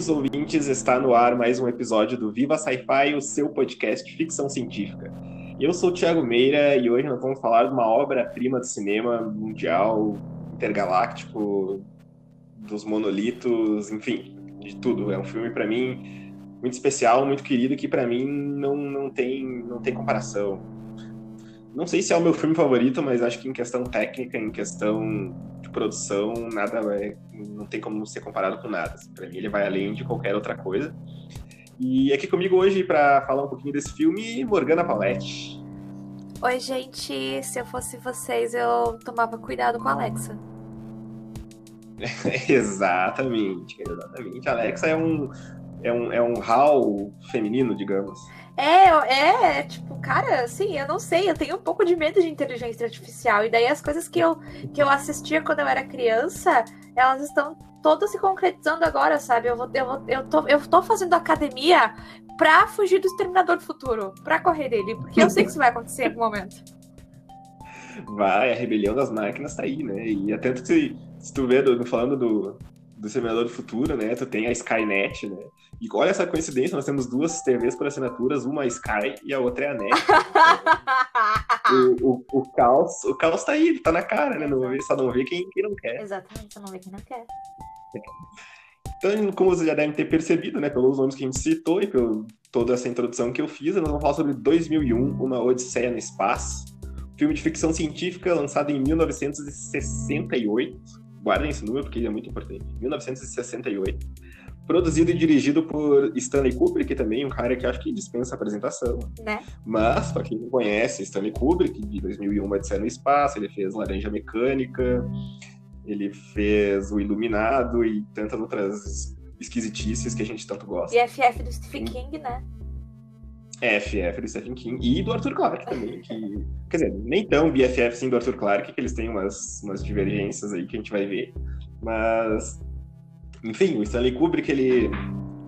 Bem-vindos, ouvintes. Está no ar mais um episódio do Viva Sci-Fi, o seu podcast de ficção científica. Eu sou o Thiago Meira e hoje nós vamos falar de uma obra-prima do cinema mundial, intergaláctico, dos monolitos, enfim, de tudo. É um filme, para mim, muito especial, muito querido, que para mim não, não, tem, não tem comparação. Não sei se é o meu filme favorito, mas acho que em questão técnica, em questão de produção, nada vai, não tem como ser comparado com nada. Para mim, ele vai além de qualquer outra coisa. E aqui comigo hoje para falar um pouquinho desse filme, Morgana Paulette. Oi, gente. Se eu fosse vocês, eu tomava cuidado com a Alexa. exatamente, exatamente. A Alexa é um, é um, é um HAL feminino, digamos. É, é, é, tipo, cara, assim, eu não sei, eu tenho um pouco de medo de inteligência artificial. E daí as coisas que eu, que eu assistia quando eu era criança, elas estão todas se concretizando agora, sabe? Eu, vou, eu, vou, eu, tô, eu tô fazendo academia pra fugir do Exterminador do Futuro, pra correr dele, porque eu sei que isso vai acontecer em algum momento. Vai, a rebelião das máquinas tá aí, né? E é tanto que se tu vê, falando do, do Exterminador do Futuro, né? Tu tem a Skynet, né? E olha essa coincidência, nós temos duas TVs por assinaturas, uma a Sky e a outra é a Net. o, o, o, caos, o caos tá aí, ele tá na cara, né? Não, só não vê quem, quem não quer. Exatamente, só não vê quem não quer. Então, como vocês já devem ter percebido, né, pelos nomes que a gente citou e por toda essa introdução que eu fiz, nós vamos falar sobre 2001, Uma Odisseia no Espaço, filme de ficção científica lançado em 1968. Guardem esse número porque ele é muito importante. 1968 produzido e dirigido por Stanley Kubrick também, um cara que acho que dispensa apresentação. Né? Mas, para quem não conhece, Stanley Kubrick, de 2001, Odisseia no Espaço, ele fez Laranja Mecânica, ele fez O Iluminado e tantas outras esquisitices que a gente tanto gosta. E FF do Stephen King, né? FF do Stephen King e do Arthur Clarke também, que, quer dizer, nem tão BFF sim do Arthur Clarke, que eles têm umas, umas divergências aí que a gente vai ver, mas enfim, o Stanley Kubrick, ele.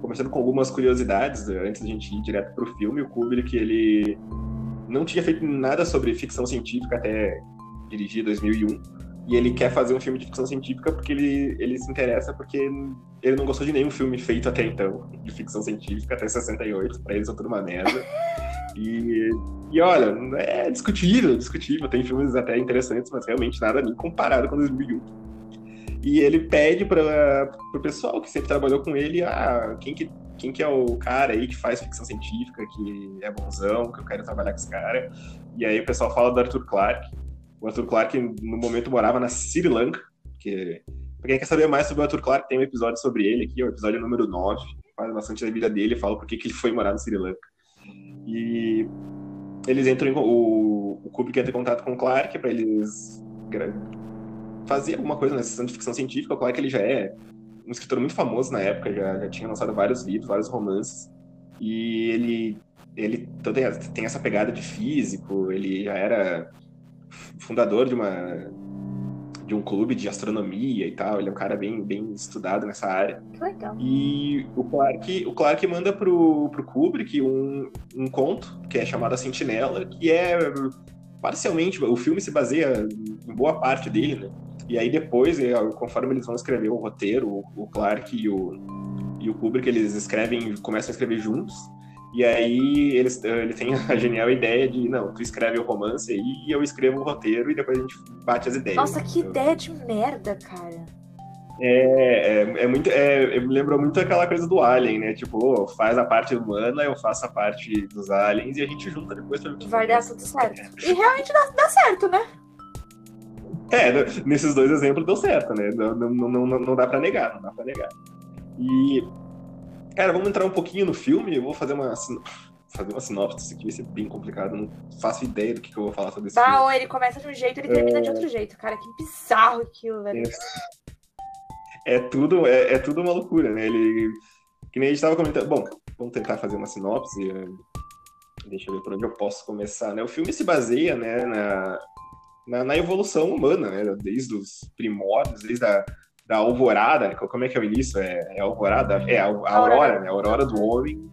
Começando com algumas curiosidades, antes da gente ir direto pro filme, o Kubrick, ele não tinha feito nada sobre ficção científica até dirigir 2001. E ele quer fazer um filme de ficção científica porque ele, ele se interessa, porque ele não gostou de nenhum filme feito até então, de ficção científica, até 68. Pra eles é tudo uma merda. E, e olha, é discutível, discutível. Tem filmes até interessantes, mas realmente nada nem comparado com 2001. E ele pede para o pessoal que sempre trabalhou com ele, ah, quem que, quem que é o cara aí que faz ficção científica, que é bonzão, que eu quero trabalhar com esse cara. E aí o pessoal fala do Arthur Clarke. O Arthur Clarke, no momento, morava na Sri Lanka, que Pra quem quer saber mais sobre o Arthur Clarke, tem um episódio sobre ele aqui, o episódio número 9. Fala bastante da vida dele, fala por que ele foi morar no Sri Lanka. E eles entram em, o, o Kubrick entra em contato com o Clarke para eles fazia alguma coisa nessa sessão de ficção científica. Claro que ele já é um escritor muito famoso na época, já, já tinha lançado vários livros, vários romances. E ele, ele tem essa pegada de físico, ele já era fundador de uma de um clube de astronomia e tal. Ele é um cara bem, bem estudado nessa área. Legal. E o Clark, o Clark manda pro, pro Kubrick um, um conto que é chamado A Sentinela, que é parcialmente o filme se baseia em boa parte dele, né? E aí depois, é, conforme eles vão escrever o roteiro, o Clark e o, e o Kubrick, eles escrevem, começam a escrever juntos. E aí eles, ele tem a genial ideia de, não, tu escreve o romance aí e eu escrevo o roteiro e depois a gente bate as ideias. Nossa, que ideia de merda, cara. É, é, é muito. É, me lembrou muito aquela coisa do Alien, né? Tipo, oh, faz a parte humana, eu faço a parte dos aliens e a gente junta depois pra Vai dar tudo certo. E realmente dá, dá certo, né? É, nesses dois exemplos deu certo, né? Não, não, não, não dá pra negar, não dá pra negar. E, cara, vamos entrar um pouquinho no filme. Eu vou fazer uma, fazer uma sinopse aqui, vai ser bem complicado. Não faço ideia do que, que eu vou falar sobre esse tá, filme. Ele começa de um jeito ele termina é... de outro jeito. Cara, que bizarro aquilo, velho. É, é tudo, é, é, tudo uma loucura, né? Ele. Que nem a gente tava comentando. Bom, vamos tentar fazer uma sinopse. É, deixa eu ver por onde eu posso começar, né? O filme se baseia, né, na, na, na evolução humana, né? Desde os primórdios, desde a da alvorada, como é que é o início? É, é a alvorada? É a, a aurora, né? A aurora do homem.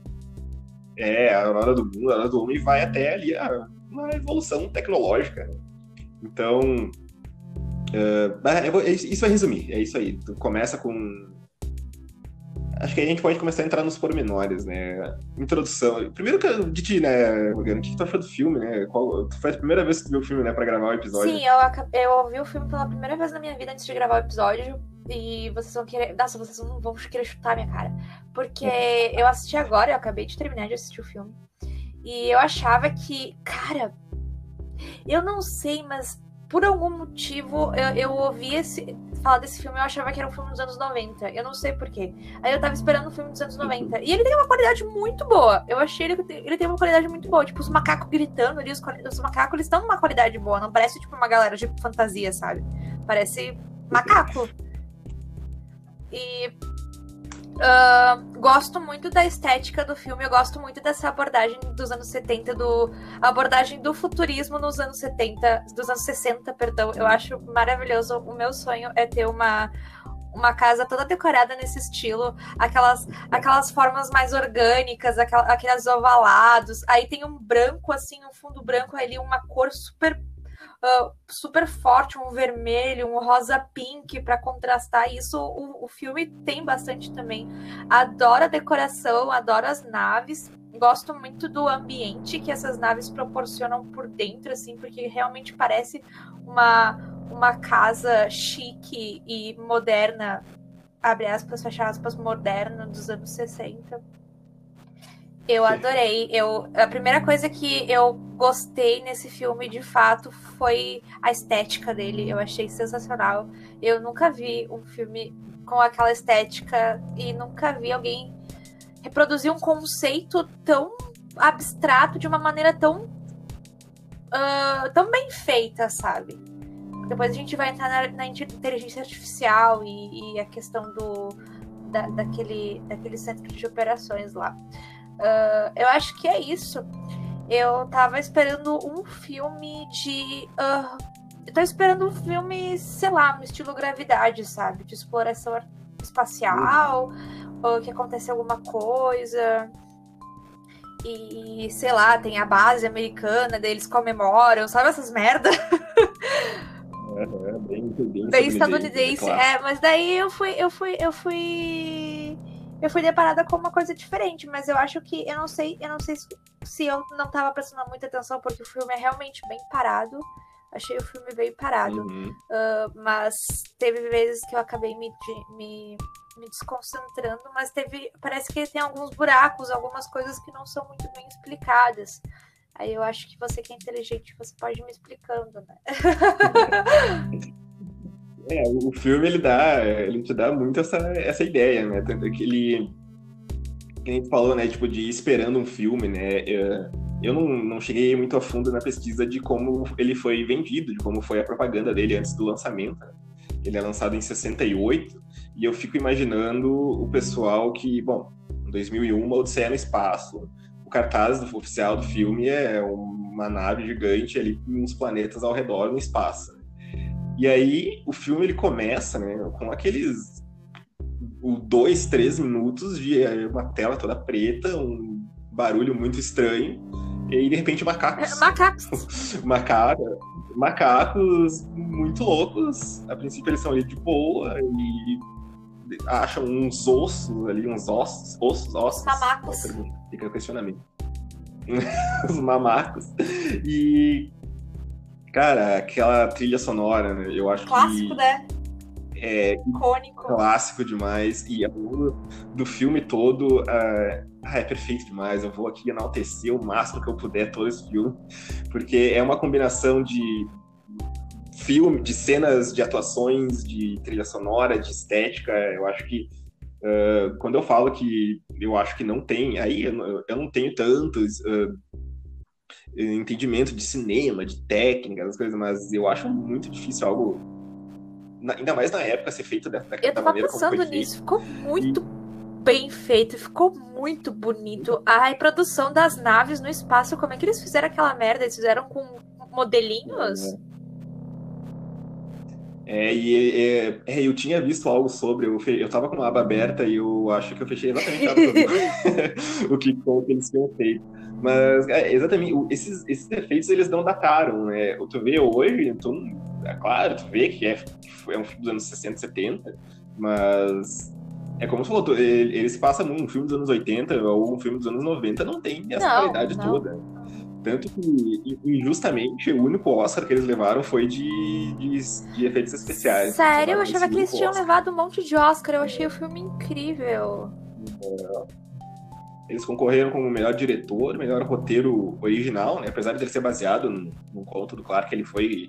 É, a aurora do mundo, a aurora do homem vai até ali a, uma evolução tecnológica. Então, uh, isso vai resumir, é isso aí. Tu começa com acho que aí a gente pode começar a entrar nos pormenores, né? Introdução. Primeiro que de ti, né, Morgana? O que, tu achou do filme, né? Qual, foi a primeira vez que tu viu o filme, né, pra gravar o episódio? Sim, eu, eu ouvi o filme pela primeira vez na minha vida antes de gravar o episódio. E vocês vão querer. Nossa, vocês não vão querer chutar minha cara. Porque eu assisti agora, eu acabei de terminar de assistir o filme. E eu achava que, cara, eu não sei, mas por algum motivo eu, eu ouvi esse, falar desse filme, eu achava que era um filme dos anos 90. Eu não sei porquê. Aí eu tava esperando um filme dos anos 90. E ele tem uma qualidade muito boa. Eu achei ele, ele tem uma qualidade muito boa. Tipo, os macacos gritando ali, os, os macacos eles estão numa qualidade boa. Não parece tipo uma galera de fantasia, sabe? Parece macaco. E Uh, gosto muito da estética do filme, eu gosto muito dessa abordagem dos anos 70, do abordagem do futurismo nos anos 70, dos anos 60, perdão. Eu acho maravilhoso. O meu sonho é ter uma uma casa toda decorada nesse estilo, aquelas, aquelas formas mais orgânicas, aquelas ovalados. Aí tem um branco, assim, um fundo branco ali, uma cor super uh, super forte, um vermelho, um rosa pink para contrastar. Isso o, o filme tem bastante também. Adoro a decoração, adoro as naves. Gosto muito do ambiente que essas naves proporcionam por dentro, assim, porque realmente parece uma, uma casa chique e moderna, abre aspas, fecha aspas, moderna dos anos 60. Eu adorei. Eu, a primeira coisa que eu gostei nesse filme, de fato, foi a estética dele. Eu achei sensacional. Eu nunca vi um filme com aquela estética e nunca vi alguém reproduzir um conceito tão abstrato de uma maneira tão uh, tão bem feita, sabe? Depois a gente vai entrar na, na inteligência artificial e, e, a questão do da, daquele, daquele centro de operações lá. Uh, eu acho que é isso. Eu tava esperando um filme de. Uh, eu tô esperando um filme, sei lá, no estilo gravidade, sabe? De exploração espacial, ou que acontece alguma coisa. E, sei lá, tem a base americana, deles comemoram, sabe essas merda? É, é bem, bem, bem estadunidense. É, mas daí eu fui, eu fui, eu fui eu fui deparada com uma coisa diferente, mas eu acho que eu não sei, eu não sei se, se eu não tava prestando muita atenção, porque o filme é realmente bem parado. Achei o filme bem parado. Uhum. Uh, mas teve vezes que eu acabei me, me, me desconcentrando, mas teve. Parece que tem alguns buracos, algumas coisas que não são muito bem explicadas. Aí eu acho que você que é inteligente, você pode ir me explicando, né? É, o filme ele dá, ele te dá muito essa, essa ideia, né? Tanto que ele, que gente falou, né? Tipo, de esperando um filme, né? Eu não, não cheguei muito a fundo na pesquisa de como ele foi vendido, de como foi a propaganda dele antes do lançamento. Ele é lançado em 68 e eu fico imaginando o pessoal que, bom, em 2001, Odisseia no Espaço, o cartaz oficial do filme é uma nave gigante ali com uns planetas ao redor no espaço. E aí o filme ele começa, né, com aqueles dois, três minutos de é, uma tela toda preta, um barulho muito estranho, e aí, de repente macacos. É, macacos. Macaca, macacos muito loucos. A princípio eles são ali de boa e acham uns ossos ali, uns ossos, ossos, ossos. Mamacos. Fica o questionamento. Os mamacos. E Cara, aquela trilha sonora, né? Eu acho Clássico, que. né? É icônico. Clássico demais. E a do filme todo uh, é perfeito demais. Eu vou aqui enaltecer o máximo que eu puder todo esse filme, porque é uma combinação de filme, de cenas, de atuações, de trilha sonora, de estética. Eu acho que uh, quando eu falo que eu acho que não tem, aí eu, eu não tenho tantos. Uh, entendimento de cinema, de técnica, as coisas, mas eu acho muito difícil algo, ainda mais na época, ser feito da, da, eu da maneira como foi nisso, ficou muito e... bem feito, ficou muito bonito. A reprodução das naves no espaço, como é que eles fizeram aquela merda? Eles fizeram com modelinhos? É. É, e é, eu tinha visto algo sobre, eu, fe, eu tava com uma aba aberta e eu acho que eu fechei exatamente o que, o que eles tinham feito. Mas, é, exatamente, esses, esses efeitos eles não dataram, né? Tu vê hoje, então, é claro, tu vê que é, é um filme dos anos 60, 70, mas É como você falou, ele, ele se passa num filme dos anos 80 ou um filme dos anos 90, não tem essa Não, qualidade não. toda. Tanto que, injustamente, o único Oscar que eles levaram foi de, de, de efeitos especiais. Sério, eu achava que eles tinham único levado um monte de Oscar. Eu achei o filme incrível. Oscar. Eles concorreram como melhor diretor, melhor roteiro original, né? Apesar de ele ser baseado num, num conto do Clark, ele foi.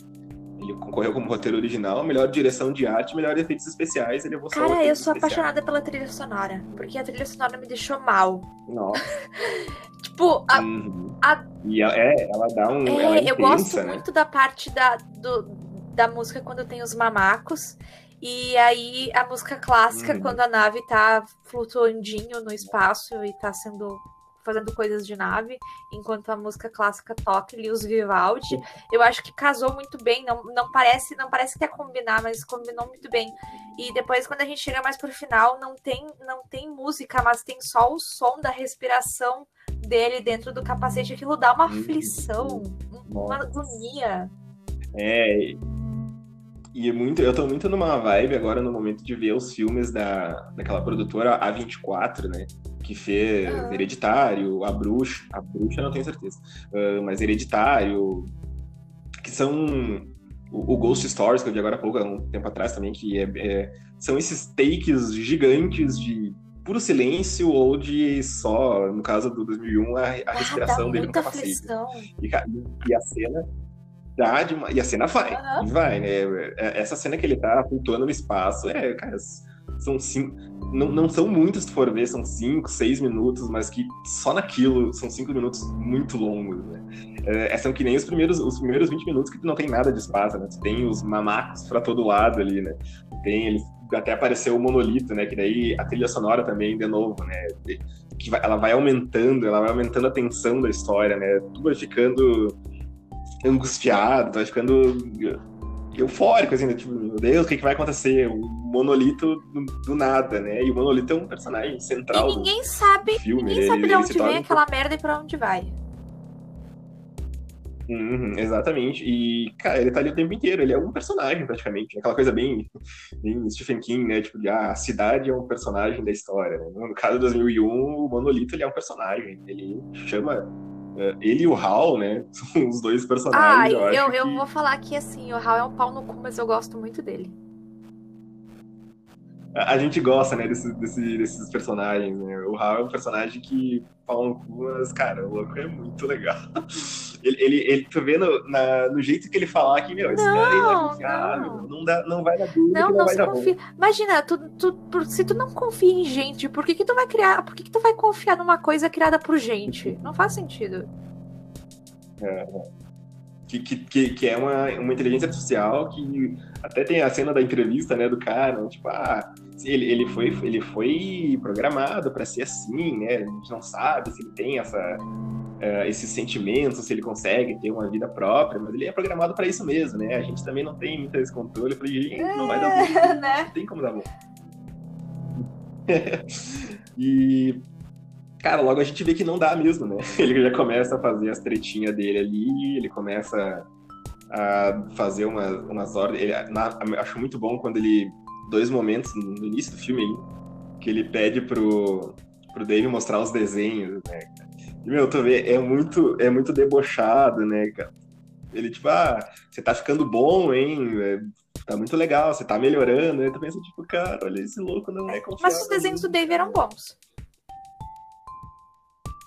Concorreu como roteiro original, melhor direção de arte, melhor efeitos especiais, ele só Cara, eu sou especiais. apaixonada pela trilha sonora. Porque a trilha sonora me deixou mal. Nossa. Tipo, a- Uhum. a- E ela, é, ela dá um. é, é eu gosto intensa, né? muito da parte da, do- da música quando tem os mamacos. E aí a música clássica, Uhum. quando a nave tá flutuandinho no espaço e tá sendo. Fazendo coisas de nave, enquanto a música clássica toca os Vivaldi. Eu acho que casou muito bem. Não, não parece não parece que ia combinar, mas combinou muito bem. E depois, quando a gente chega mais pro final, não tem, não tem música, mas tem só o som da respiração dele dentro do capacete. Aquilo dá uma Uhum. aflição, uma agonia. É. E é muito, eu tô muito numa vibe agora no momento de ver os filmes da, daquela produtora A24, né? Que fez Ah. Hereditário, A Bruxa. A Bruxa não tenho certeza. ah, mas Hereditário. Que são. O, o Ghost Stories, que eu vi agora há pouco, há um tempo atrás também, que é, é- são esses takes gigantes de puro silêncio ou de só, no caso do 2001, a, a Ah, respiração dele no capacete. E, e a cena dá de uma- E a cena vai. E vai, né? É- Essa cena que ele tá flutuando no espaço, é, cara, são cinco. Não, não são muitos, se for ver, são cinco, seis minutos, mas que só naquilo são cinco minutos muito longos, né? É, são que nem os primeiros, os primeiros 20 minutos que tu não tem nada de espaço, né? Tu tem os mamacos pra todo lado ali, né? Tem, ele até apareceu o monolito, né? Que daí a trilha sonora também, de novo, né? Que vai- ela vai aumentando, ela vai aumentando a tensão da história, né? Tu vai ficando angustiado, vai ficando eufórico, assim, né? tipo, meu Deus, o que, que vai acontecer? O monolito do, do nada, né? E o monolito é um personagem central E ninguém sabe, filme. ninguém ele- sabe de ele onde vem torna um aquela merda e pra onde vai. Uhum, exatamente. E, cara, ele tá ali o tempo inteiro. Ele é um personagem, praticamente. Aquela coisa bem, bem Stephen King, né? Tipo, de, ah, a cidade é um personagem da história. Né? No caso de 2001, o Monolito, ele é um personagem. Ele chama... eh, Ele e o Hal, né? São os dois personagens. Ai, eu, eu, eu que- vou falar que assim, o Hal é um pau no cu, mas eu gosto muito dele. A a gente gosta, né, desses, desse- desses personagens, né? O Hal é um personagem que fala no cu, mas, cara, o louco é muito legal. Ele, ele, ele tu vê no, na- no jeito que ele falar que, meu, esse Não, cara é não. não, dá, não vai dar dúvida, Não, não, não se confia. Imagina, tu, tu, por- se tu não confia em gente, por que, que tu vai criar. Por que, que tu vai confiar numa coisa criada por gente? Não faz sentido. Que, que, que, que é uma, uma inteligência artificial que até tem a cena da entrevista, né, do cara, tipo, ah, ele, ele, foi, ele foi programado para ser assim, né, a gente não sabe se ele tem essa, eh, esses sentimentos, se ele consegue ter uma vida própria, mas ele é programado para isso mesmo, né, a gente também não tem muito esse controle, eu falei, gente, não vai dar bom, né? não tem como dar bom. e, cara, logo a gente vê que não dá mesmo, né? Ele já começa a fazer as tretinhas dele ali, ele começa a fazer umas, umas ordens. Ele, na- acho muito bom quando ele. Dois momentos no início do filme aí, que ele pede pro, pro Dave mostrar os desenhos, né? Meu, tu vê, é muito, é muito debochado, né, cara? Ele, tipo, ah, você tá ficando bom, hein? É, Tá muito legal, você tá melhorando. Aí tu pensa, tipo, cara, olha, esse louco não é confiável. Mas os desenhos do Dave eram bons.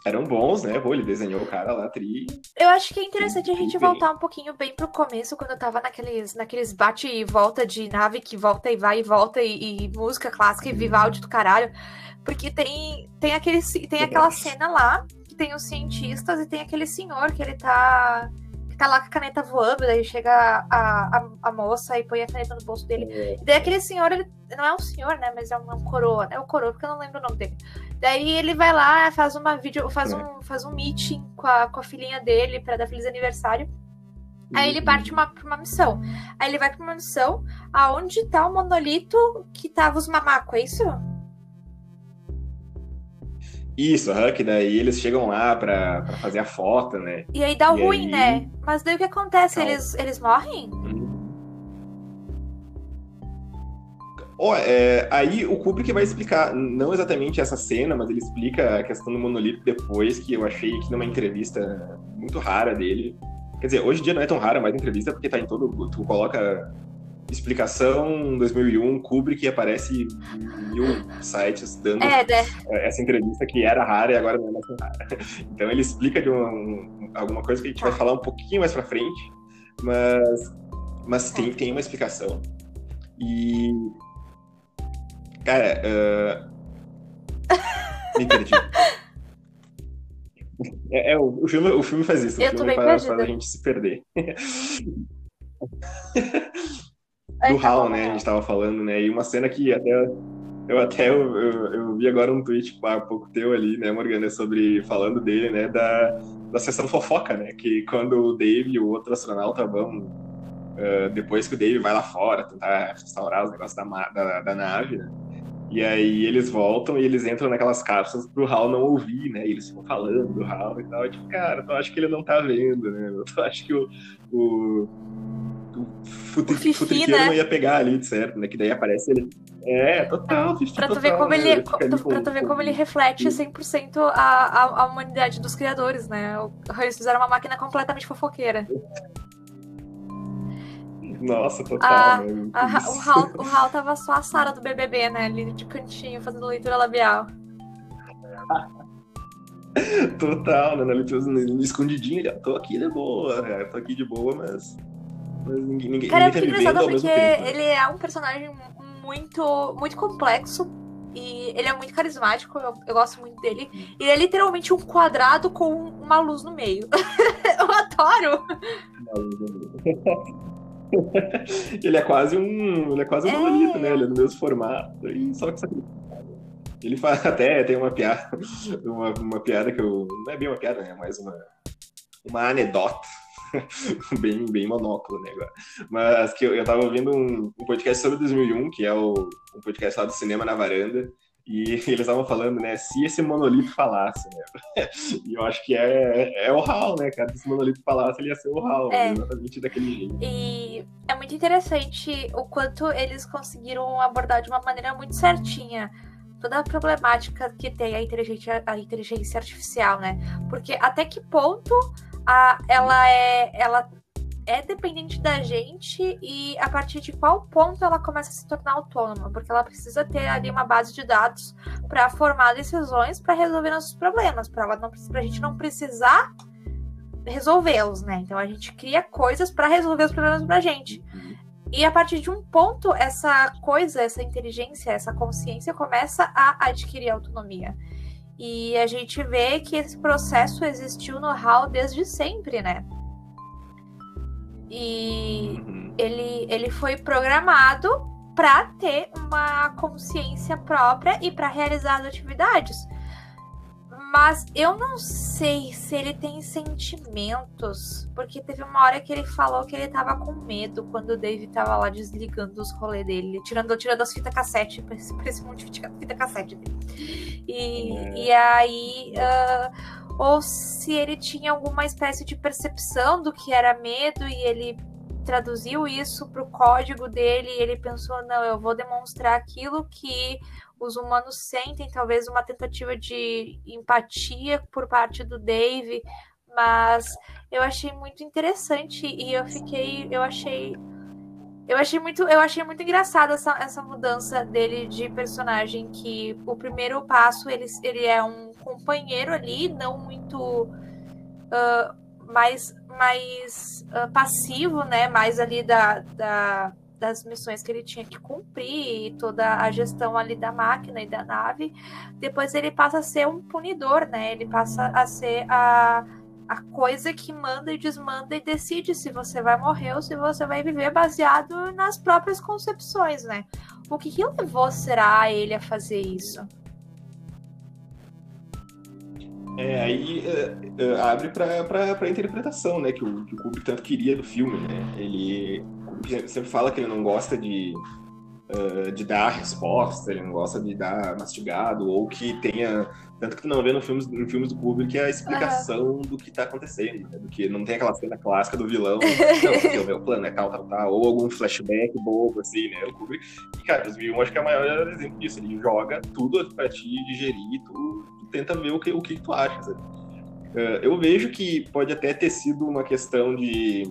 Eram bons, né? Pô, ele desenhou o cara lá, tri. Eu acho que é interessante a gente bem. voltar um pouquinho bem pro começo, quando eu tava naqueles, naqueles bate e volta de nave que volta e vai e volta, e, e música clássica e Vivaldi do caralho. Porque tem, tem, aquele, tem aquela cena lá, tem os cientistas e tem aquele senhor que ele tá. que tá lá com a caneta voando, daí chega a, a, a moça e põe a caneta no bolso dele. E daí aquele senhor, ele não é um senhor, né? Mas é um, é um coroa, né? É o coroa, porque eu não lembro o nome dele. Daí ele vai lá, faz uma vídeo, faz um, faz um meeting com a, com a filhinha dele pra dar feliz aniversário. Aí ele parte uma, pra uma missão. Aí ele vai pra uma missão aonde tá o monolito que tava os mamacos, é isso? Isso, aham, que daí eles chegam lá pra, pra fazer a foto, né? E aí dá E ruim, aí? né? Mas daí o que acontece? Calma. Eles, eles morrem? Oh, é, aí o Kubrick vai explicar, não exatamente essa cena, mas ele explica a questão do monolito depois, que eu achei que numa entrevista muito rara dele. Quer dizer, hoje em dia não é tão rara mais entrevista, porque tá em todo. Tu coloca explicação 2001, Kubrick aparece em mil sites dando É, né? essa entrevista que era rara e agora não é mais rara. Então ele explica de um- alguma coisa que a gente vai falar um pouquinho mais pra frente, mas, mas tem, tem uma explicação. E. Cara, ah, me perdi. É, é, o, o filme, o filme faz isso, Eu o filme faz, faz a gente se perder. Do tá Hal, né? A gente tava falando, né? E uma cena que até eu até eu, eu, eu vi agora um tweet há pouco teu ali, né, Morgana, sobre falando dele, né, da, da sessão fofoca, né? Que quando o Dave e o outro astronauta vão ah, depois que o Dave vai lá fora tentar restaurar os negócios da, da, da nave, né? E aí eles voltam e eles entram naquelas cápsulas pro Hal não ouvir, né? E eles ficam falando do Hal e tal. Eu, tipo, cara, eu acho que ele não tá vendo, né? Eu acho que o, o, o fute- Fifi, né? não ia pegar ali, de certo, né? Que daí aparece ele. É, total, Fifi, Pra tu, total, ver como né? ele, Ele fica ali pra tu ver com- como ele reflete 100% a, a, a humanidade dos criadores, né? O- Eles fizeram uma máquina completamente fofoqueira. Nossa, total, Ah, né? A Ra- o, Hal, o Hal tava só a Sara do BBB, né? Ali de cantinho, fazendo leitura labial. Total, né? Ele fez no escondidinho, ele, ó, tô aqui de boa, né? tô aqui de boa, mas. Mas ninguém, ninguém, Cara, é ninguém tá engraçado porque tempo. né? ele é um personagem muito, muito complexo. E ele é muito carismático, eu, eu gosto muito dele. Ele é literalmente um quadrado com uma luz no meio. eu adoro! ele é quase um. Ele é quase um É. monolito, né? Ele é do mesmo formato. E só que sabe- ele faz até tem uma piada, uma, uma piada que eu. Não é bem uma piada, né? Mas uma, uma anedota. bem, bem monóculo, né? Agora. Mas que eu, eu tava ouvindo um, um podcast sobre 2001, que é o um podcast lá do Cinema na Varanda. E eles estavam falando, né? Se esse monolito falasse, né? E eu acho que é, é o Hal, né, cara? Se esse monolito falasse, ele ia ser o Hal, É. exatamente daquele jeito. E é muito interessante o quanto eles conseguiram abordar de uma maneira muito certinha toda a problemática que tem a inteligência, a inteligência artificial, né? Porque até que ponto a, ela é ela é dependente da gente e a partir de qual ponto ela começa a se tornar autônoma, porque ela precisa ter ali uma base de dados para formar decisões para resolver nossos problemas, para ela não pra gente não precisar resolvê-los, né? Então a gente cria coisas para resolver os problemas pra gente. E a partir de um ponto, essa coisa, essa inteligência, essa consciência começa a adquirir autonomia. E a gente vê que esse processo existiu no HAL desde sempre, né? E Uhum. ele, ele foi programado para ter uma consciência própria e para realizar as atividades. Mas eu não sei se ele tem sentimentos, porque teve uma hora que ele falou que ele tava com medo quando o Dave tava lá desligando os rolês dele, tirando, tirando as fitas cassete, pra esse, pra esse monte de fita, cassete dele. E, É. e aí, ah, ou se ele tinha alguma espécie de percepção do que era medo e ele traduziu isso pro código dele e ele pensou, não, eu vou demonstrar aquilo que os humanos sentem, talvez uma tentativa de empatia por parte do Dave, mas eu achei muito interessante e eu fiquei, eu achei eu achei muito, eu achei muito engraçado essa, essa mudança dele de personagem que o primeiro passo ele, ele é um companheiro ali, não muito ah, mais mais ah, passivo, né? Mais ali da, da das missões que ele tinha que cumprir e toda a gestão ali da máquina e da nave. Depois ele passa a ser um punidor, né? Ele passa a ser a, a coisa que manda e desmanda e decide se você vai morrer ou se você vai viver baseado nas próprias concepções, né? O que, que levou, será, ele a fazer isso? É, aí é, é, abre pra interpretação, né, que o, que o Kubrick tanto queria do filme, né? Ele sempre fala que ele não gosta de uh, de dar resposta, ele não gosta de dar mastigado, ou que tenha. Tanto que tu não vê no filmes, em filmes do Kubrick a explicação uhum. do que tá acontecendo, né? Do que não tem aquela cena clássica do vilão, não, porque o meu plano é tal, tal, tal, ou algum flashback bobo, assim, né? O Kubrick. E, cara, 2001 acho que é o maior exemplo disso. Ele joga tudo pra te digerir, tu, tu tenta ver o que, o que tu acha, sabe? Uh, eu vejo que pode até ter sido uma questão de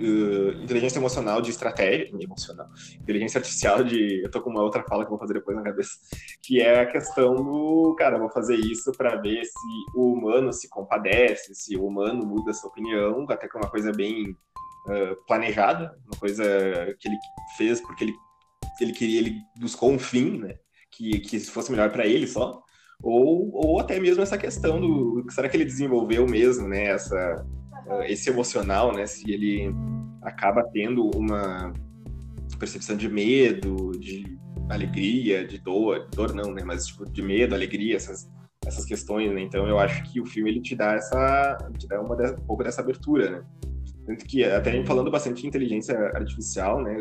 uh, inteligência emocional de estratégia, emocional, inteligência artificial de, eu tô com uma outra fala que eu vou fazer depois na cabeça, que é a questão do, cara, vou fazer isso para ver se o humano se compadece, se o humano muda sua opinião, até que é uma coisa bem uh, planejada, uma coisa que ele fez porque ele ele queria, ele buscou um fim, né, que, que fosse melhor para ele só, ou, ou até mesmo essa questão do será que ele desenvolveu mesmo, né, essa esse emocional, né? Se ele acaba tendo uma percepção de medo, de alegria, de dor, dor não, né? Mas tipo de medo, alegria, essas essas questões, né? Então eu acho que o filme ele te dá essa, te dá uma um pouco dessa abertura, né? Tanto que até falando bastante de inteligência artificial, né?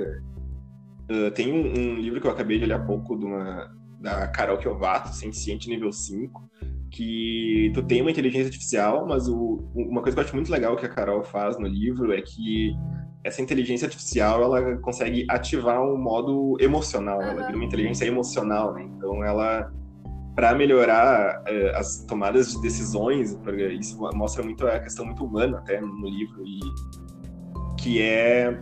Uh, tem um, um, livro que eu acabei de ler há pouco de uma, da Carol Kiovato, Ciente Nível 5, que tu tem uma inteligência artificial, mas o, uma coisa que eu acho muito legal que a Carol faz no livro é que essa inteligência artificial ela consegue ativar um modo emocional, uhum. ela vira uma inteligência emocional, né? Então ela para melhorar eh, as tomadas de decisões, isso mostra muito a questão muito humana até no livro e que é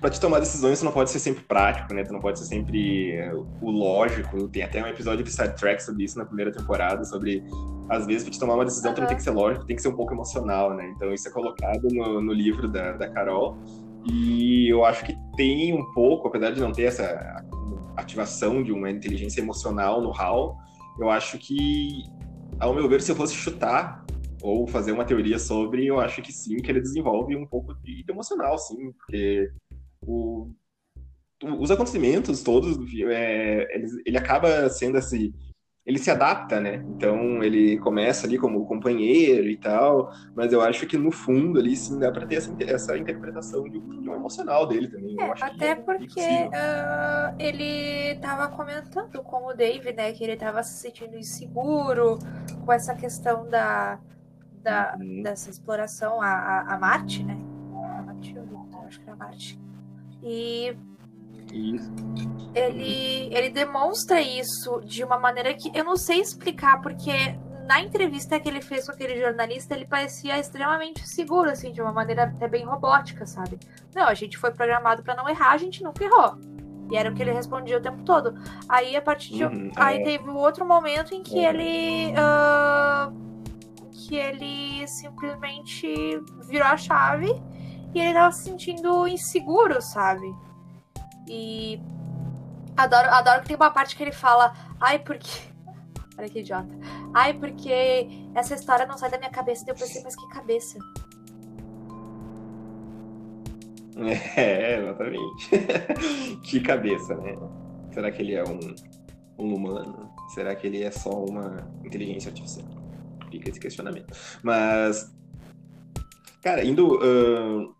para te tomar decisões, você não pode ser sempre prático, né? Tu não pode ser sempre o lógico. Tem até um episódio de Star Trek sobre isso na primeira temporada, sobre às vezes para te tomar uma decisão, uhum. tu não tem que ser lógico, tem que ser um pouco emocional, né? Então isso é colocado no, no livro da, da Carol. E eu acho que tem um pouco, apesar de não ter essa ativação de uma inteligência emocional no HAL, eu acho que, ao meu ver, se eu fosse chutar ou fazer uma teoria sobre, eu acho que sim, que ele desenvolve um pouco de emocional, sim, porque o, os acontecimentos todos do filme, é, ele, ele acaba sendo assim, ele se adapta, né? Então ele começa ali como companheiro e tal, mas eu acho que no fundo ali sim dá para ter essa, essa interpretação de um, de um emocional dele também. É, até é porque uh, ele estava comentando com o Dave, né, que ele estava se sentindo inseguro com essa questão da, da uhum. dessa exploração a, a, a Marte, né? A Marte, eu acho que era Marte e isso. Ele, ele demonstra isso de uma maneira que eu não sei explicar, porque na entrevista que ele fez com aquele jornalista, ele parecia extremamente seguro, assim, de uma maneira até bem robótica, sabe? Não, a gente foi programado para não errar, a gente nunca errou. E era o que ele respondia o tempo todo. Aí, a partir de. Uhum, aí é. teve um outro momento em que uhum. ele. Uh, que ele simplesmente virou a chave e ele tava se sentindo inseguro, sabe? E adoro, adoro que tem uma parte que ele fala, ai, porque. Olha que idiota. Ai, porque essa história não sai da minha cabeça. Daí eu pensei, mas que cabeça? É, exatamente. que cabeça, né? Será que ele é um, um humano? Será que ele é só uma inteligência artificial? Fica esse questionamento. Mas, cara, indo uh,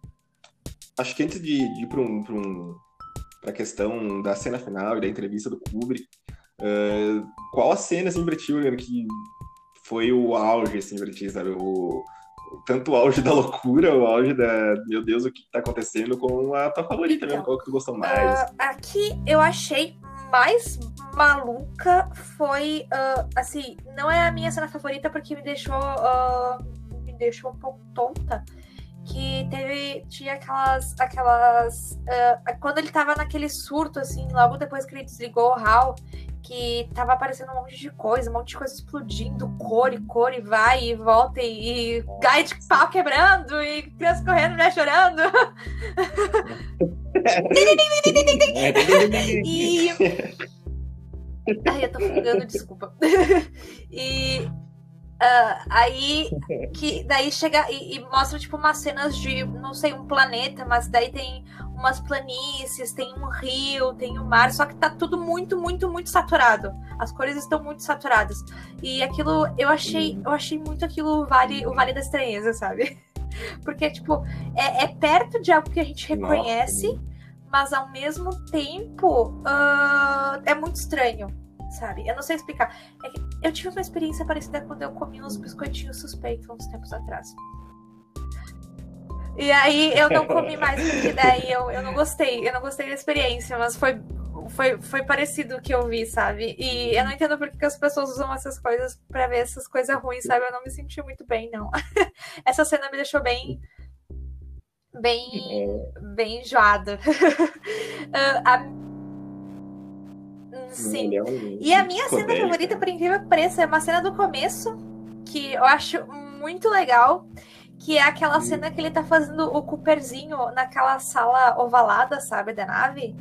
acho que antes de, de ir para um, um, a questão da cena final e da entrevista do Kubrick, uh, qual a cena, assim, pra que foi o auge, assim, pra ti, sabe? O, tanto o auge da loucura, o auge da, meu Deus, o que tá acontecendo com a tua favorita mesmo, qual que tu gostou mais? Uh, aqui eu achei mais maluca foi, uh, assim, não é a minha cena favorita porque me deixou, uh, me deixou um pouco tonta, que teve tinha aquelas aquelas uh, quando ele tava naquele surto assim logo depois que ele desligou o HAL que tava aparecendo um monte de coisa um monte de coisa explodindo cor e cor e vai e volta e, e gai de pau quebrando e criança correndo né chorando. E ai eu tô fungando desculpa. E Uh, aí que daí chega e, e, mostra tipo umas cenas de não sei um planeta, mas daí tem umas planícies, tem um rio, tem um mar, só que tá tudo muito, muito, muito saturado. As cores estão muito saturadas. E aquilo eu achei, eu achei muito aquilo vale o Vale da Estranheza, sabe? Porque tipo é, é perto de algo que a gente reconhece. Nossa mas ao mesmo tempo uh, é muito estranho, sabe? Eu não sei explicar. É eu tive uma experiência parecida quando eu comi uns biscoitinhos suspeitos uns tempos atrás. E aí eu não comi mais, porque daí eu, eu não gostei. Eu não gostei da experiência, mas foi, foi, foi parecido o que eu vi, sabe? E eu não entendo por que as pessoas usam essas coisas para ver essas coisas ruins, sabe? Eu não me senti muito bem, não. Essa cena me deixou bem. Bem. É. Bem enjoada. uh, a... Sim. E a minha cena favorita, por incrível que pareça, é uma cena do começo, que eu acho muito legal que é aquela cena que ele tá fazendo o Cooperzinho naquela sala ovalada, sabe, da nave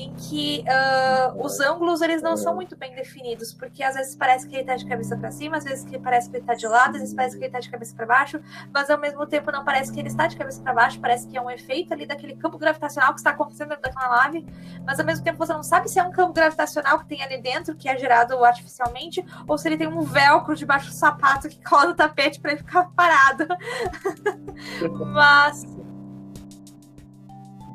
em que uh, os ângulos eles não são muito bem definidos, porque às vezes parece que ele está de cabeça para cima, às vezes que parece que ele está de lado, às vezes parece que ele está de cabeça para baixo, mas ao mesmo tempo não parece que ele está de cabeça para baixo, parece que é um efeito ali daquele campo gravitacional que está acontecendo dentro daquela nave, mas ao mesmo tempo você não sabe se é um campo gravitacional que tem ali dentro, que é gerado artificialmente, ou se ele tem um velcro debaixo do sapato que cola no tapete para ele ficar parado. mas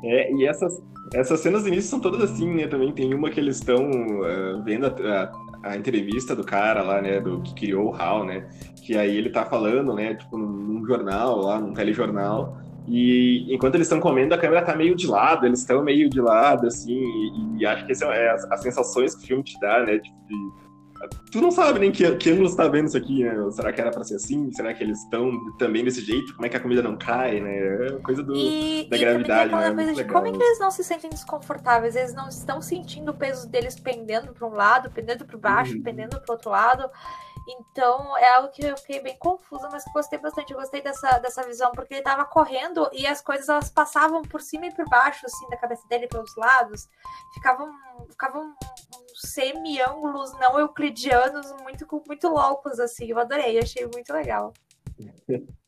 é, e essas essas cenas do início são todas assim, né? Também tem uma que eles estão uh, vendo a, a, a, entrevista do cara lá, né? Do que criou o HAL, né? Que aí ele tá falando, né? Tipo, num, num jornal lá, num telejornal. E enquanto eles estão comendo, a câmera tá meio de lado, eles estão meio de lado, assim, e, e acho que essas é as, as, sensações que o filme te dá, né? Tipo, de, tu não sabe nem que, que ângulo você tá vendo isso aqui, né? Será que era pra ser assim? Será que eles estão também desse jeito? Como é que a comida não cai, né? É coisa do, e, da e gravidade, né? Coisa de como é que eles não se sentem desconfortáveis? Eles não estão sentindo o peso deles pendendo para um lado, pendendo para baixo, uhum. pendendo para outro lado. Então é algo que eu fiquei bem confusa, mas gostei bastante. Eu gostei dessa, dessa visão, porque ele tava correndo e as coisas elas passavam por cima e por baixo, assim, da cabeça dele pelos lados. Ficavam, ficavam semi-ângulos não euclidianos muito, muito loucos, assim. Eu adorei, achei muito legal.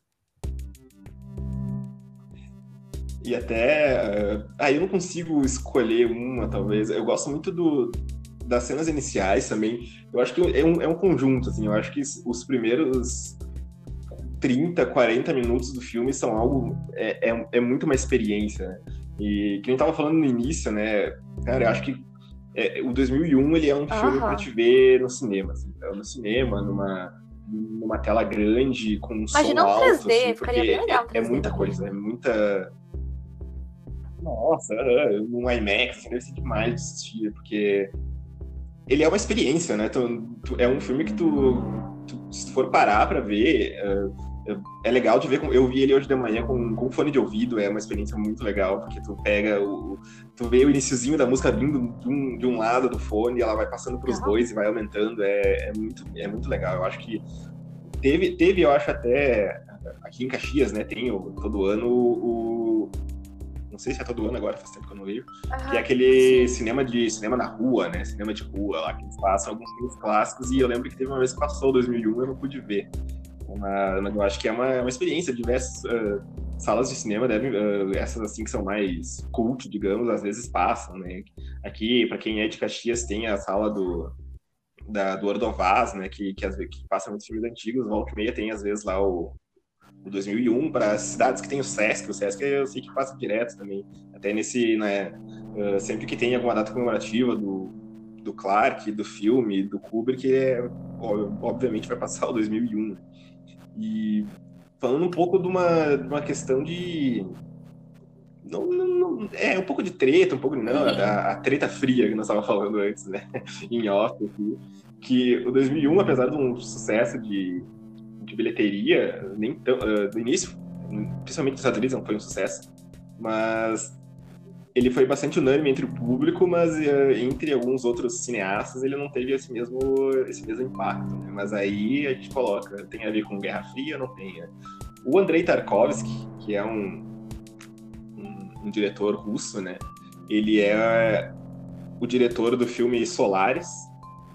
E até. Uh, aí eu não consigo escolher uma, talvez. Eu gosto muito do, das cenas iniciais também, eu acho que é um, é um conjunto, assim, eu acho que os primeiros 30, 40 minutos do filme são algo, é, é, é muito uma experiência, né? E que nem tava falando no início, né, cara, eu acho que é, o 2001, ele é um filme pra te ver no cinema, assim, é no cinema, numa, numa tela grande, com um Imagina som um 3D, alto, assim, porque legal, é, é, muita coisa, é muita... Nossa, um IMAX, assim, deve ser demais de assistir, porque ele é uma experiência, né? Tu, tu, é um filme que tu, tu, se for parar para ver, é, é, legal de ver. Com, eu vi ele hoje de manhã com, com fone de ouvido, é uma experiência muito legal, porque tu pega o. Tu vê o iníciozinho da música vindo de um, de um lado do fone, e ela vai passando pros uhum. dois e vai aumentando. É, é, muito, é muito legal. Eu acho que teve, teve, eu acho, até aqui em Caxias, né? Tem todo ano o, não sei se é todo ano agora, faz tempo que eu não vejo, que é aquele cinema de cinema na rua, né? Cinema de rua lá, que eles passam alguns filmes clássicos, e eu lembro que teve uma vez que passou 2001 eu não pude ver. Mas eu acho que é uma, uma experiência. Diversas uh, salas de cinema devem, uh, essas assim que são mais cult, digamos, às vezes passam, né? Aqui, para quem é de Caxias, tem a sala do, da, do Ordovaz, né? Que, que, que passa muitos filmes antigos, volta e meia tem às vezes lá o, o 2001 para cidades que tem o Sesc. O Sesc eu sei que passa direto também. Até nesse, né, uh, sempre que tem alguma data comemorativa do, do Clark, do filme, do Kubrick, é, obviamente vai passar o 2001. E falando um pouco de uma, de uma questão de não, não, não, é um pouco de treta, um pouco de não, a, a treta fria que nós estávamos falando antes, né, em off aqui, que o 2001, apesar de um sucesso de de bilheteria, nem tão, uh, do início, principalmente nos Estados Unidos, não foi um sucesso, mas ele foi bastante unânime entre o público, mas uh, entre alguns outros cineastas ele não teve esse mesmo, esse mesmo impacto. Né? Mas aí a gente coloca, tem a ver com Guerra Fria, não tem? Né? O Andrei Tarkovsky, que é um, um, um diretor russo, né? Ele é o diretor do filme Solaris,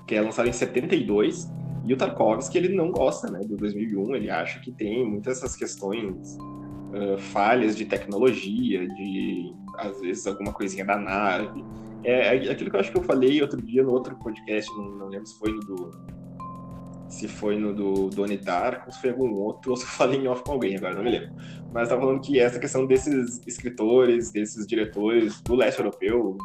que é lançado em 72, e o Tarkovsky, ele não gosta né, do 2001, ele acha que tem muitas essas questões, uh, falhas de tecnologia, de, às vezes, alguma coisinha da nave. É, é aquilo que eu acho que eu falei outro dia no outro podcast, não, não lembro se foi no do se foi no do Donnie Darko, se foi algum outro, ou se eu falei em off com alguém, agora não me lembro. Mas estava falando que essa questão desses escritores, desses diretores do leste europeu,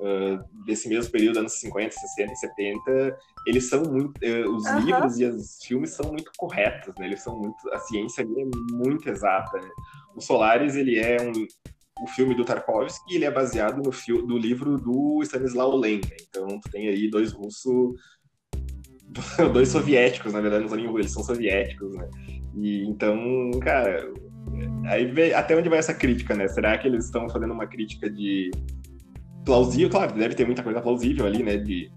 uh, desse mesmo período, anos 50, 60 e 70, eles são muito. Uh, os uhum. livros e os filmes são muito corretos, né? Eles são muito. A ciência ali é muito exata, né? O Solaris, ele é um. O filme do Tarkovsky, ele é baseado no, fio, do livro do Stanislaw Lem, né? Então, tu tem aí dois russos dois soviéticos, na verdade, não são nem eles são soviéticos, né? E então, cara, aí até onde vai essa crítica, né? Será que eles estão fazendo uma crítica de plausível? Claro, deve ter muita coisa plausível ali, né? De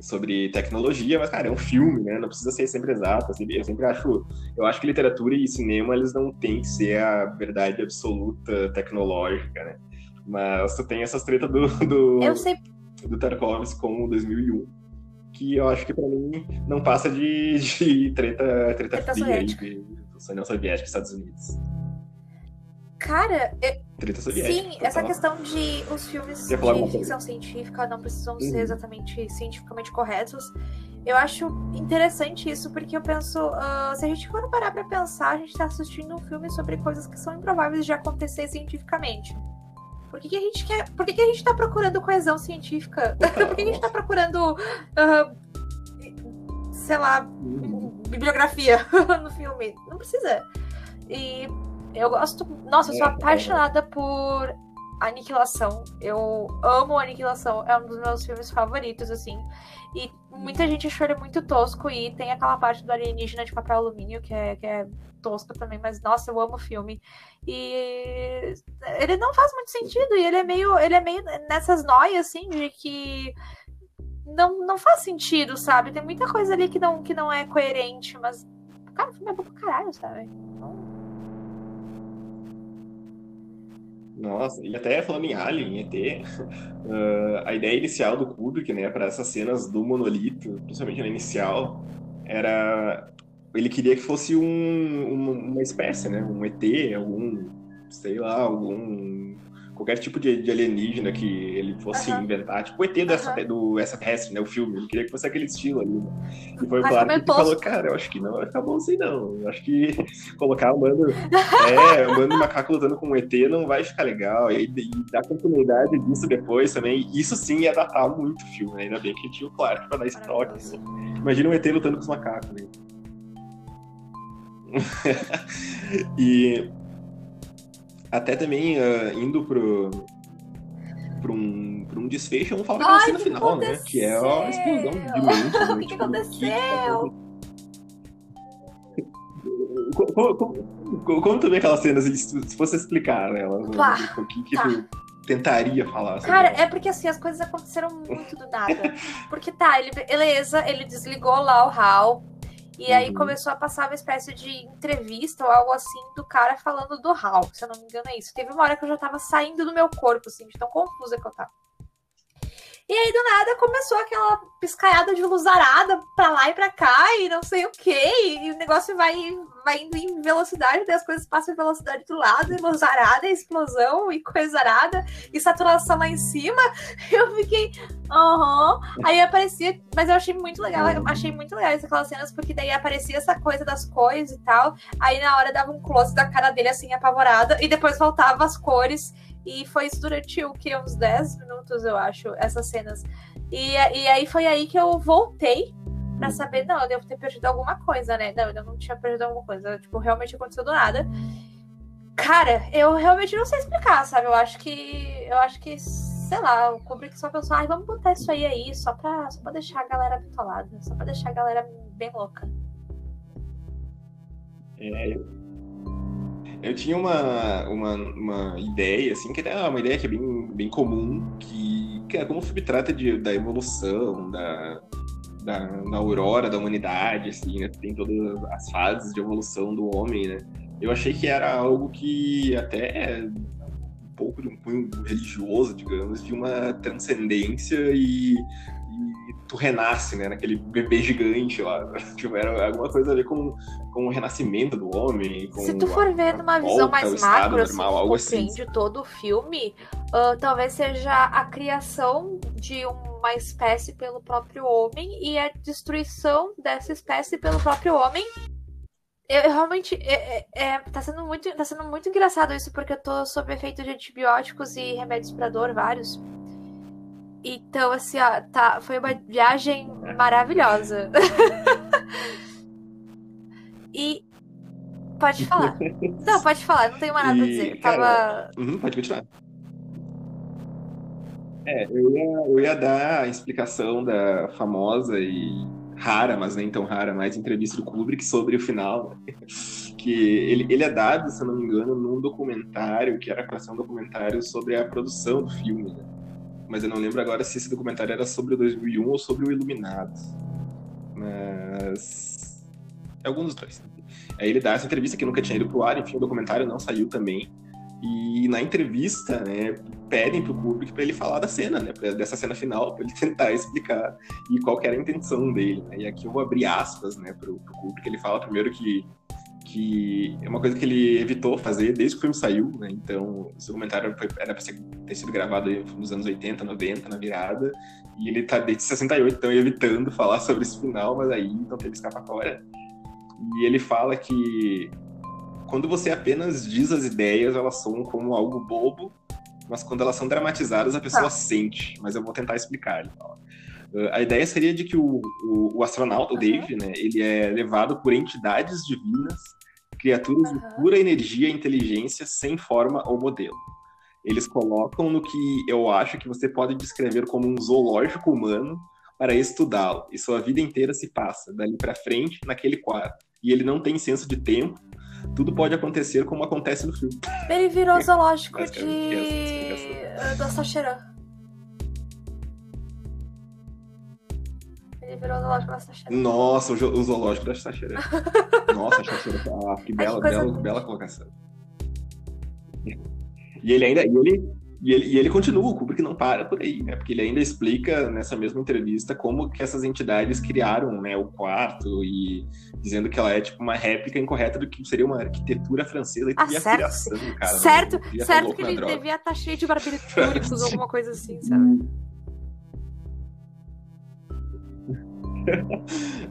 sobre tecnologia, mas cara, é um filme, né? Não precisa ser sempre exato. Assim, eu sempre acho, eu acho que literatura e cinema eles não têm que ser a verdade absoluta tecnológica, né? Mas tu tem essas tretas do do, eu sei... do Tarkovsky com 2001 que eu acho que pra mim não passa de, de treta, treta, treta fria aí de, União Soviética Estados Unidos. Cara, eu... treta soviética. Sim, essa falar. questão de os filmes de ficção científica não precisam uhum. ser exatamente cientificamente corretos. Eu acho interessante isso, porque eu penso, uh, se a gente for parar pra pensar, a gente tá assistindo um filme sobre coisas que são improváveis de acontecer cientificamente. Por que, que a gente quer. Por que, que a gente tá procurando coesão científica? por que, que a gente tá procurando. Uh, sei lá, bibliografia no filme? Não precisa. E eu gosto. Nossa, eu sou é, é. apaixonada por Aniquilação. Eu amo Aniquilação. É um dos meus filmes favoritos, assim. E muita gente achou ele muito tosco. E tem aquela parte do alienígena de papel alumínio que é, que é tosca também. Mas, nossa, eu amo o filme. E ele não faz muito sentido. E ele é meio. Ele é meio nessas noias, assim, de que. Não, não faz sentido, sabe? Tem muita coisa ali que não, que não é coerente, mas. Cara, o filme é bom pra caralho, sabe? Então, Nossa, e até falando em Alien, ET, uh, a ideia inicial do Kubrick, né, para essas cenas do monolito, principalmente na inicial, era ele queria que fosse um, uma, uma espécie, né, um ET, algum, sei lá, algum qualquer tipo de, de, alienígena que ele fosse uhum. inventar, tipo o ET do, uhum. do Extraterrestre, né, o filme, ele queria que fosse aquele estilo ali, né? E foi claro que ele falou, cara, eu acho que não vai ficar bom assim não, eu acho que colocar o mano, é, o mano macaco lutando com um ET não vai ficar legal, e, e dar continuidade disso depois também, isso sim ia datar muito o filme, né? ainda bem que tinha o Clark pra dar esse troque, né? Imagina um ET lutando com os macacos, né? e até também uh, indo pro, pro, um, pro um desfecho, vamos falar da cena final, né? Que é a explosão de mente. Né? O que, que tipo, aconteceu? Como, como, como tu vê aquela cena, assim, se fosse explicar ela, né, o que, que tá. tu tentaria falar? Cara, é porque assim, as coisas aconteceram muito do nada. Porque tá, ele, beleza, ele desligou lá o Hal, e aí uhum. começou a passar uma espécie de entrevista ou algo assim do cara falando do Hal, se eu não me engano é isso. Teve uma hora que eu já tava saindo do meu corpo, assim, de tão confusa que eu tava. E aí, do nada, começou aquela piscaiada de luz arada pra lá e pra cá, e não sei o que, e o negócio vai, vai indo em velocidade, daí as coisas passam em velocidade do lado, e luz arada, explosão, e coisa arada, e saturação lá em cima. Eu fiquei, aham. Uhum. Aí aparecia, mas eu achei muito legal, achei muito legal aquelas cenas, porque daí aparecia essa coisa das cores e tal, aí na hora dava um close da cara dele assim, apavorada, e depois voltava as cores e foi isso durante o que? Uns 10 minutos, eu acho, essas cenas. E, e aí foi aí que eu voltei pra saber, não, eu devo ter perdido alguma coisa, né? Não, eu não tinha perdido alguma coisa. Tipo, realmente aconteceu do nada. Cara, eu realmente não sei explicar, sabe? Eu acho que. Eu acho que, sei lá, o Kubrick só pensou, ai, vamos botar isso aí aí, só pra, só pra deixar a galera bitolada, só pra deixar a galera bem louca. É, eu tinha uma, uma, uma ideia, assim, que é uma ideia que é bem, bem comum, que, que é como o filme trata de, da evolução, da, da, da aurora da humanidade, assim, né? Tem todas as fases de evolução do homem, né? Eu achei que era algo que até um pouco de um cunho religioso, digamos, de uma transcendência e, e tu renasce, né? Naquele bebê gigante lá. Tipo, era alguma coisa a ver com, com o renascimento do homem. Se tu for a, ver numa visão mais macro, assim, normal, algo assim. compreende todo o filme, uh, talvez seja a criação de uma espécie pelo próprio homem e a destruição dessa espécie pelo próprio homem eu, realmente é, é, é, tá sendo muito tá sendo muito engraçado isso porque eu tô sob efeito de antibióticos e remédios para dor vários então, assim, ó, tá, foi uma viagem maravilhosa. e. Pode falar. Não, pode falar, não tenho mais nada e, pra dizer. Cara, Tava. Uhum, pode continuar. É, eu ia, eu ia dar a explicação da famosa e rara, mas nem tão rara, mais entrevista do Kubrick sobre o final. Que ele, ele é dado, se eu não me engano, num documentário, que era para ser um documentário sobre a produção do filme. Né? Mas eu não lembro agora se esse documentário era sobre o 2001 ou sobre o Iluminado. Mas. É algum dos dois. Aí ele dá essa entrevista que nunca tinha ido pro ar, enfim, o documentário não saiu também. E na entrevista, né, pedem pro Kubrick para ele falar da cena, né, dessa cena final, para ele tentar explicar e qual era a intenção dele. Né? E aqui eu vou abrir aspas, né, pro, pro Kubrick. Ele fala primeiro que que é uma coisa que ele evitou fazer desde que o filme saiu, né? Então, esse documentário foi, era para ter sido gravado nos anos 80, 90, na virada, e ele tá desde 68, então evitando falar sobre esse final, mas aí não teve escapatória. E ele fala que quando você apenas diz as ideias, elas são como algo bobo, mas quando elas são dramatizadas, a pessoa ah. sente. Mas eu vou tentar explicar. Ele fala. A ideia seria de que o, o, o astronauta, o Dave, né, ele é levado por entidades divinas criaturas uhum. de pura energia e inteligência sem forma ou modelo. Eles colocam no que eu acho que você pode descrever como um zoológico humano para estudá-lo, e sua vida inteira se passa dali para frente naquele quarto. E ele não tem senso de tempo, tudo pode acontecer como acontece no filme. Ele virou zoológico de uh, da Sacheran. Ele virou o zoológico da Sacheira. Nossa, o, zoológico da Sacheira. Nossa, Sacheira, ah, que bela, bela, bela colocação. E ele ainda. E ele, e ele, e ele continua, o Kubrick não para por aí, né? Porque ele ainda explica nessa mesma entrevista como que essas entidades criaram né, o quarto e dizendo que ela é tipo uma réplica incorreta do que seria uma arquitetura francesa e ah, certo, criação, cara. Certo, certo que ele devia estar cheio de barbitúricos ou alguma coisa assim, sabe?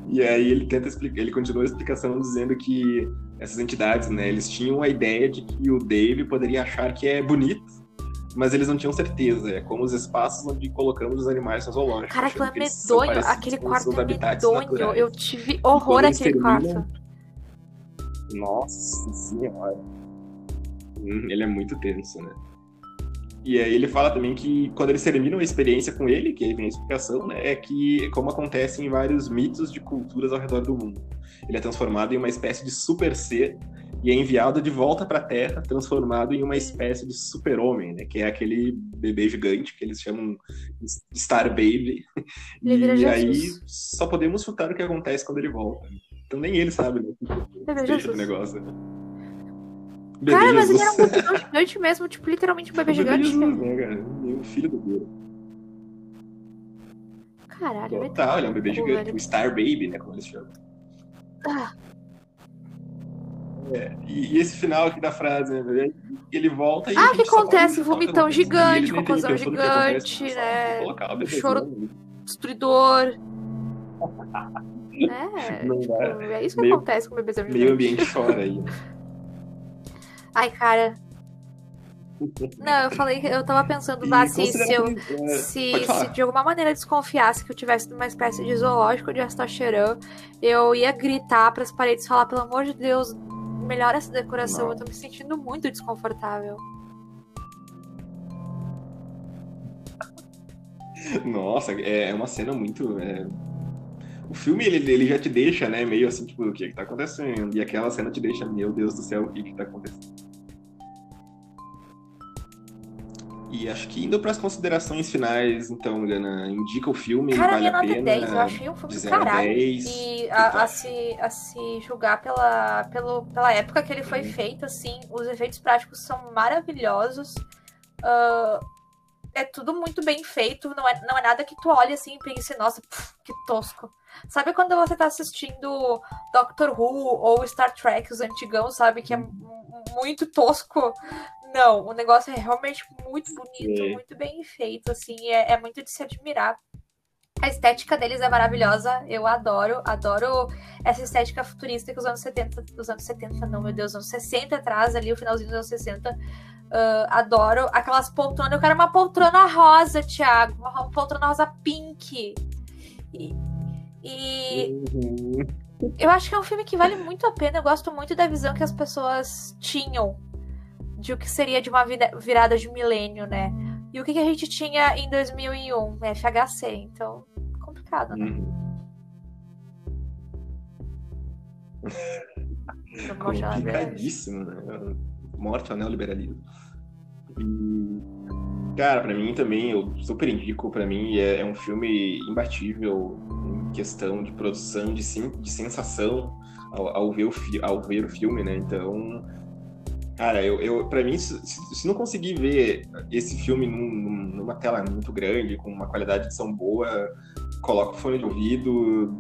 E aí ele tenta explicar, ele continua a explicação dizendo que essas entidades, né, eles tinham a ideia de que o Dave poderia achar que é bonito, mas eles não tinham certeza. É como os espaços onde colocamos os animais no zoológico. Cara, aquilo é medonho. Aquele quarto é medonho. Eu tive horror aquele quarto. Nossa senhora. Hum, ele é muito tenso, né? E aí ele fala também que quando eles terminam a experiência com ele, que aí vem a explicação, né, é que como acontece em vários mitos de culturas ao redor do mundo. Ele é transformado em uma espécie de super ser e é enviado de volta para a Terra, transformado em uma espécie de super-homem, né, que é aquele bebê gigante que eles chamam Star Baby. Ele e aí só podemos chutar o que acontece quando ele volta. Então nem ele sabe né, o do negócio. Né? Bebê cara, mas ele era um gigante mesmo, tipo, literalmente um bebê, gigante. Jesus, né, cara? o filho do Deus. Caralho, Total, ele é um bebê gigante. Velho. O Star Baby, né? Como eles chamam. Ah. É, e, e, esse final aqui da frase, né? Ele volta e. Ah, o que acontece? Vomitão gigante, cocôzão gigante, né? O choro destruidor. é, tipo, é isso que meio, acontece com o bebezão gigante. Meio ambiente chora aí. Ai, cara. Não, eu falei, eu tava pensando lá se, se, eu, é, se, se, de alguma maneira desconfiasse que eu tivesse numa espécie de zoológico de Astacheran, eu ia gritar para as paredes falar, pelo amor de Deus, melhora essa decoração, Não. eu tô me sentindo muito desconfortável. Nossa, é, é uma cena muito. É... O filme ele, ele já te deixa, né, meio assim, tipo, o que, que tá acontecendo? E aquela cena te deixa, meu Deus do céu, o que, que tá acontecendo? E acho que indo para as considerações finais, então, Gana, indica o filme, Cara, vale a pena. 10, eu achei um filme do caralho. 10, e a, a, se, a se julgar pela, pelo, pela época que ele foi hum. feito, assim, os efeitos práticos são maravilhosos. Uh, é tudo muito bem feito, não é, não é nada que tu olhe assim e pense, nossa, pff, que tosco. Sabe quando você tá assistindo Doctor Who ou Star Trek, os antigão, sabe, que é muito tosco? Não, o negócio é realmente muito bonito, é. muito bem feito, assim, é, é muito de se admirar. A estética deles é maravilhosa, eu adoro, adoro essa estética futurista que os anos 70, os anos 70, não, meu Deus, anos 60 atrás, ali, o finalzinho dos anos 60, Uh, adoro aquelas poltronas. Eu quero uma poltrona rosa, Thiago. Uma poltrona rosa pink. E, e uhum. eu acho que é um filme que vale muito a pena. Eu gosto muito da visão que as pessoas tinham de o que seria de uma virada de milênio, né? E o que, que a gente tinha em 2001? FHC. Então, complicado, né? Uhum. Complicadíssimo, né? Morte ao neoliberalismo. E, cara, para mim também, eu super indico, para mim é, é, um filme imbatível em questão de produção, de, sim, de sensação ao, ao, ver o ao ver o filme, né? Então, cara, eu, eu para mim, se, se, não conseguir ver esse filme num, numa tela muito grande, com uma qualidade de som boa, coloca o fone de ouvido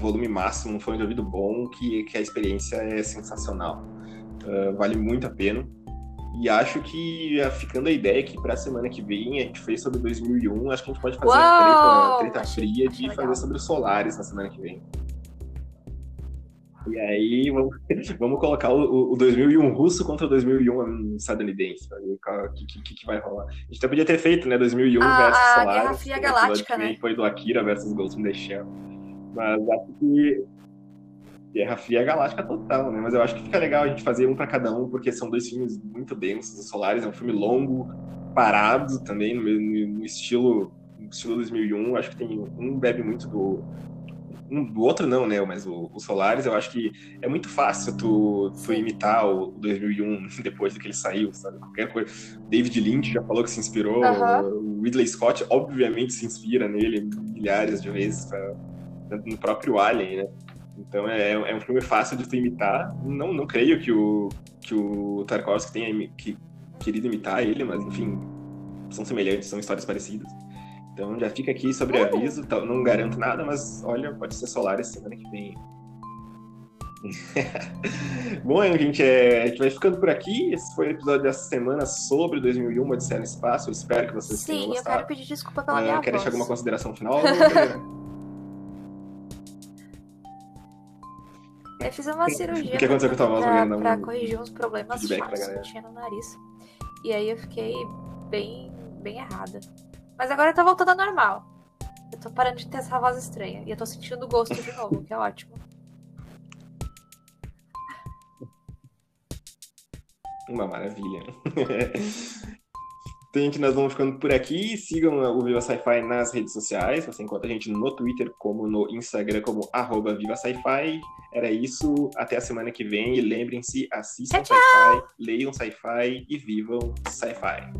volume máximo, um fone de ouvido bom, que, que a experiência é sensacional. Uh, vale muito a pena. E acho que ficando a ideia que para a semana que vem a gente fez sobre 2001, acho que a gente pode fazer Uou! uma treta, treta fria de fazer sobre os Solares na semana que vem. E aí vamos, vamos colocar o, o 2001 russo contra o 2001 estadunidense, pra ver o que, que, que, vai rolar. A gente até podia ter feito, né, 2001 a, versus a Solaris. Guerra Fria Galáctica, né? Foi do Akira versus Ghost in the Shell. Mas acho que Guerra Fria Galáctica total, né? Mas eu acho que fica legal a gente fazer um para cada um, porque são dois filmes muito densos. O Solaris é um filme longo, parado também, no, no estilo no estilo 2001. Acho que tem um bebe muito do um do outro não, né? Mas o, o, Solaris, eu acho que é muito fácil tu, tu imitar o 2001 depois de que ele saiu, sabe? Qualquer coisa. David Lynch já falou que se inspirou. O Ridley Scott, obviamente, se inspira nele milhares de vezes pra, no próprio Alien, né? Então é, é um filme fácil de tu imitar. Não, não creio que o, que o Tarkovsky tenha que, querido imitar ele, mas enfim, são semelhantes, são histórias parecidas. Então já fica aqui sobre aviso, não garanto nada, mas olha, pode ser Solaris semana que vem. Bom, gente, é, a gente vai ficando por aqui. Esse foi o episódio dessa semana sobre 2001, Odisseia no Espaço. Eu espero que vocês Sim, tenham gostado. Sim, eu quero pedir desculpa pela uh, minha Quer voz. deixar alguma consideração final? Eu fiz uma cirurgia. O que aconteceu com a tua voz? Pra, pra corrigir uns problemas chatos que eu tinha no nariz. E aí eu fiquei bem, bem errada. Mas agora tá voltando ao normal. Eu tô parando de ter essa voz estranha. E eu tô sentindo o gosto de novo, que é ótimo. Uma maravilha. Então, gente, nós vamos ficando por aqui. Sigam o Viva Sci-Fi nas redes sociais. Você encontra a gente no Twitter, como no Instagram, como arroba Viva Sci-Fi. Era isso. Até a semana que vem. E lembrem-se, assistam Sci-Fi, leiam Sci-Fi e vivam Sci-Fi.